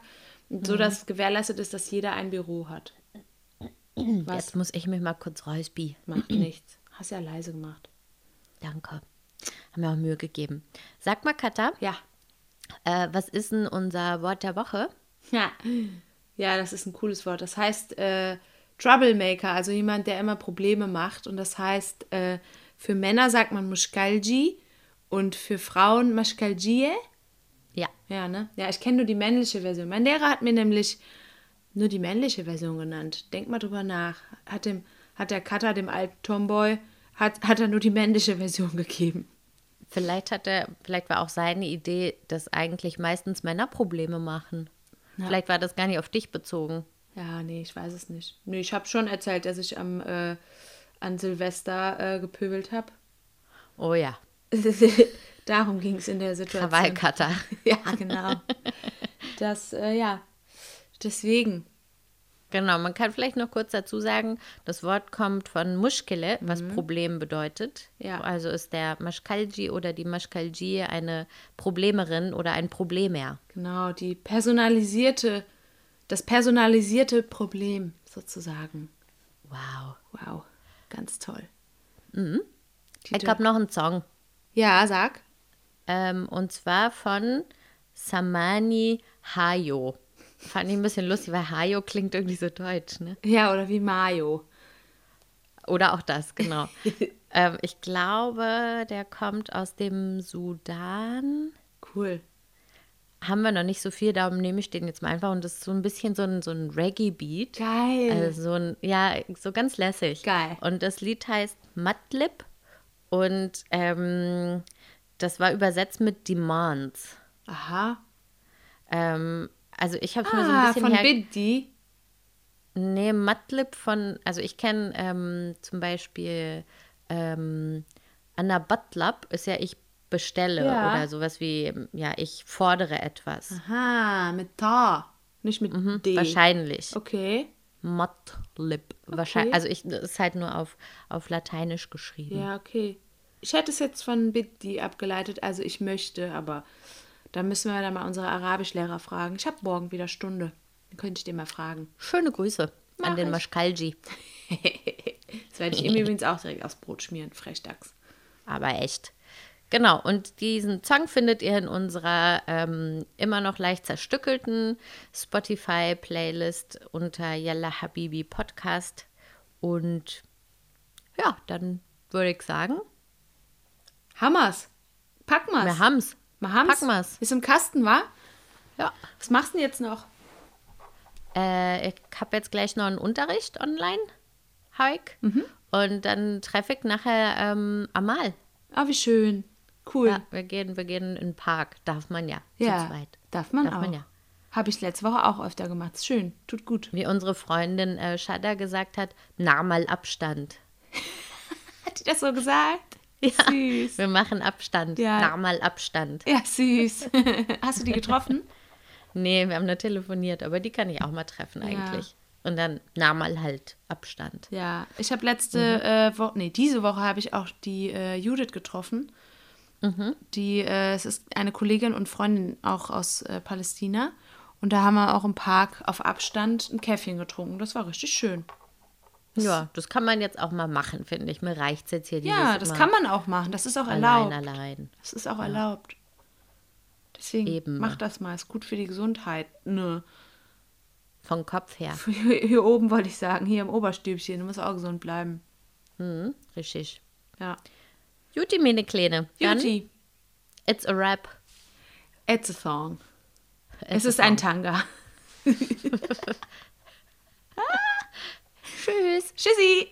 [SPEAKER 4] Und so, dass gewährleistet ist, dass jeder ein Büro hat. Was
[SPEAKER 5] Jetzt muss ich mich mal kurz räuspi.
[SPEAKER 4] macht nichts. Hast ja leise gemacht.
[SPEAKER 5] Danke. Haben mir auch Mühe gegeben. Sag mal, Katha,
[SPEAKER 4] Ja.
[SPEAKER 5] äh, was ist denn unser Wort der Woche?
[SPEAKER 4] Ja. Ja, das ist ein cooles Wort. Das heißt äh, Troublemaker, also jemand, der immer Probleme macht. Und das heißt, äh, für Männer sagt man Mushkalji und für Frauen Mashkaljie.
[SPEAKER 5] Ja.
[SPEAKER 4] Ja, ne? Ja, ich kenne nur die männliche Version. Mein Lehrer hat mir nämlich nur die männliche Version genannt. Denk mal drüber nach. Hat, dem, hat der Cutter, dem alten Tomboy, hat, hat er nur die männliche Version gegeben.
[SPEAKER 5] Vielleicht hat er, vielleicht war auch seine Idee, dass eigentlich meistens Männer Probleme machen. Vielleicht war das gar nicht auf dich bezogen.
[SPEAKER 4] Ja, nee, ich weiß es nicht. Nee, ich habe schon erzählt, dass ich am, äh, an Silvester äh, gepöbelt habe.
[SPEAKER 5] Oh ja,
[SPEAKER 4] Darum ging es in der Situation.
[SPEAKER 5] Krawallcutter.
[SPEAKER 4] Ja, genau. Das, äh, ja, deswegen.
[SPEAKER 5] Genau, man kann vielleicht noch kurz dazu sagen, das Wort kommt von Muschkele, was Problem bedeutet.
[SPEAKER 4] Ja.
[SPEAKER 5] Also ist der Maschkalji oder die Maschkalji eine Problemerin oder ein Problemer.
[SPEAKER 4] Genau, die personalisierte, das personalisierte Problem sozusagen.
[SPEAKER 5] Wow.
[SPEAKER 4] Wow, ganz toll.
[SPEAKER 5] Ich habe noch einen Song.
[SPEAKER 4] Ja, sag.
[SPEAKER 5] Ähm, und zwar von Samani Hayo. Fand ich ein bisschen lustig, weil Hayo klingt irgendwie so deutsch, ne?
[SPEAKER 4] Ja, oder wie Mayo.
[SPEAKER 5] Oder auch das, genau. ähm, ich glaube, der kommt aus dem Sudan.
[SPEAKER 4] Cool.
[SPEAKER 5] Haben wir noch nicht so viel, darum nehme ich den jetzt mal einfach. Und das ist so ein bisschen so ein, so ein Reggae-Beat.
[SPEAKER 4] Geil.
[SPEAKER 5] Also so ein, ja, so ganz lässig.
[SPEAKER 4] Geil.
[SPEAKER 5] Und das Lied heißt Madlib und ähm, das war übersetzt mit Demands.
[SPEAKER 4] Aha.
[SPEAKER 5] Ähm, also ich habe es mir so ein
[SPEAKER 4] Ah,
[SPEAKER 5] bisschen
[SPEAKER 4] von
[SPEAKER 5] her
[SPEAKER 4] Biddy.
[SPEAKER 5] Nee, Madlib von, also ich kenne ähm, zum Beispiel ähm, Anna Batlab ist ja ich bestelle
[SPEAKER 4] Ja.
[SPEAKER 5] oder sowas wie, ja, ich fordere etwas.
[SPEAKER 4] Aha, mit Ta. Nicht mit D.
[SPEAKER 5] Mhm, Wahrscheinlich.
[SPEAKER 4] Okay.
[SPEAKER 5] Madlib. Wahrscheinlich. Also ich das ist halt nur auf, auf Lateinisch geschrieben.
[SPEAKER 4] Ja, okay. Ich hätte es jetzt von Biddy abgeleitet, also ich möchte, aber da müssen wir dann mal unsere Arabischlehrer fragen. Ich habe morgen wieder Stunde. Dann könnte ich den mal fragen.
[SPEAKER 5] Schöne Grüße
[SPEAKER 4] Mach
[SPEAKER 5] an den. Maschkalji.
[SPEAKER 4] Das werde ich ihm übrigens auch direkt aufs Brot schmieren, Frechdachs.
[SPEAKER 5] Aber echt. Genau, und diesen Song findet ihr in unserer ähm, immer noch leicht zerstückelten Spotify-Playlist unter Yalla Habibi Podcast. Und ja, dann würde ich sagen,
[SPEAKER 4] Hammers. Pack mal's.
[SPEAKER 5] wir haben's.
[SPEAKER 4] Wir haben's.
[SPEAKER 5] Packen wir's.
[SPEAKER 4] Ist im Kasten, wa?
[SPEAKER 5] Ja.
[SPEAKER 4] Was machst du denn jetzt noch?
[SPEAKER 5] Äh, ich habe jetzt gleich noch einen Unterricht online, Haik.
[SPEAKER 4] Mhm.
[SPEAKER 5] Und dann treffe ich nachher ähm, Amal.
[SPEAKER 4] Ah, wie schön. Cool.
[SPEAKER 5] Ja, wir gehen, wir gehen in den Park. Darf man ja.
[SPEAKER 4] Ja, darf man
[SPEAKER 5] Darf
[SPEAKER 4] auch.
[SPEAKER 5] man ja.
[SPEAKER 4] Habe ich letzte Woche auch öfter gemacht. Ist schön. Tut gut.
[SPEAKER 5] Wie unsere Freundin äh, Shada gesagt hat, nah mal Abstand.
[SPEAKER 4] Hat die das so gesagt?
[SPEAKER 5] Ja,
[SPEAKER 4] Süß.
[SPEAKER 5] Wir machen Abstand.
[SPEAKER 4] Ja.
[SPEAKER 5] Mal Abstand.
[SPEAKER 4] Ja, süß. Hast du die getroffen?
[SPEAKER 5] Nee, wir haben nur telefoniert, aber die kann ich auch mal treffen eigentlich. Und dann nah mal halt Abstand.
[SPEAKER 4] Ja, ich habe letzte äh, Woche, nee, diese Woche habe ich auch die äh, Judith getroffen. Die, äh, es ist eine Kollegin und Freundin auch aus äh, Palästina. Und da haben wir auch im Park auf Abstand ein Käffchen getrunken. Das war richtig schön.
[SPEAKER 5] Ja, das kann man jetzt auch mal machen, finde ich. Mir reicht jetzt hier
[SPEAKER 4] Ja, das
[SPEAKER 5] immer
[SPEAKER 4] kann man auch machen. Das ist auch
[SPEAKER 5] allein,
[SPEAKER 4] erlaubt.
[SPEAKER 5] allein.
[SPEAKER 4] Das ist auch erlaubt. Deswegen
[SPEAKER 5] Eben.
[SPEAKER 4] mach das mal. Ist gut für die Gesundheit. Nö.
[SPEAKER 5] Vom Kopf her.
[SPEAKER 4] Hier, hier oben wollte ich sagen, hier im Oberstübchen. Du musst auch gesund bleiben.
[SPEAKER 5] Mhm, richtig.
[SPEAKER 4] Ja.
[SPEAKER 5] Juti, meine Kleine.
[SPEAKER 4] Juti,
[SPEAKER 5] it's a rap.
[SPEAKER 4] it's a song. Es
[SPEAKER 5] a
[SPEAKER 4] ist ein
[SPEAKER 5] song.
[SPEAKER 4] Tanga.
[SPEAKER 5] Tschüss.
[SPEAKER 4] Tschüssi.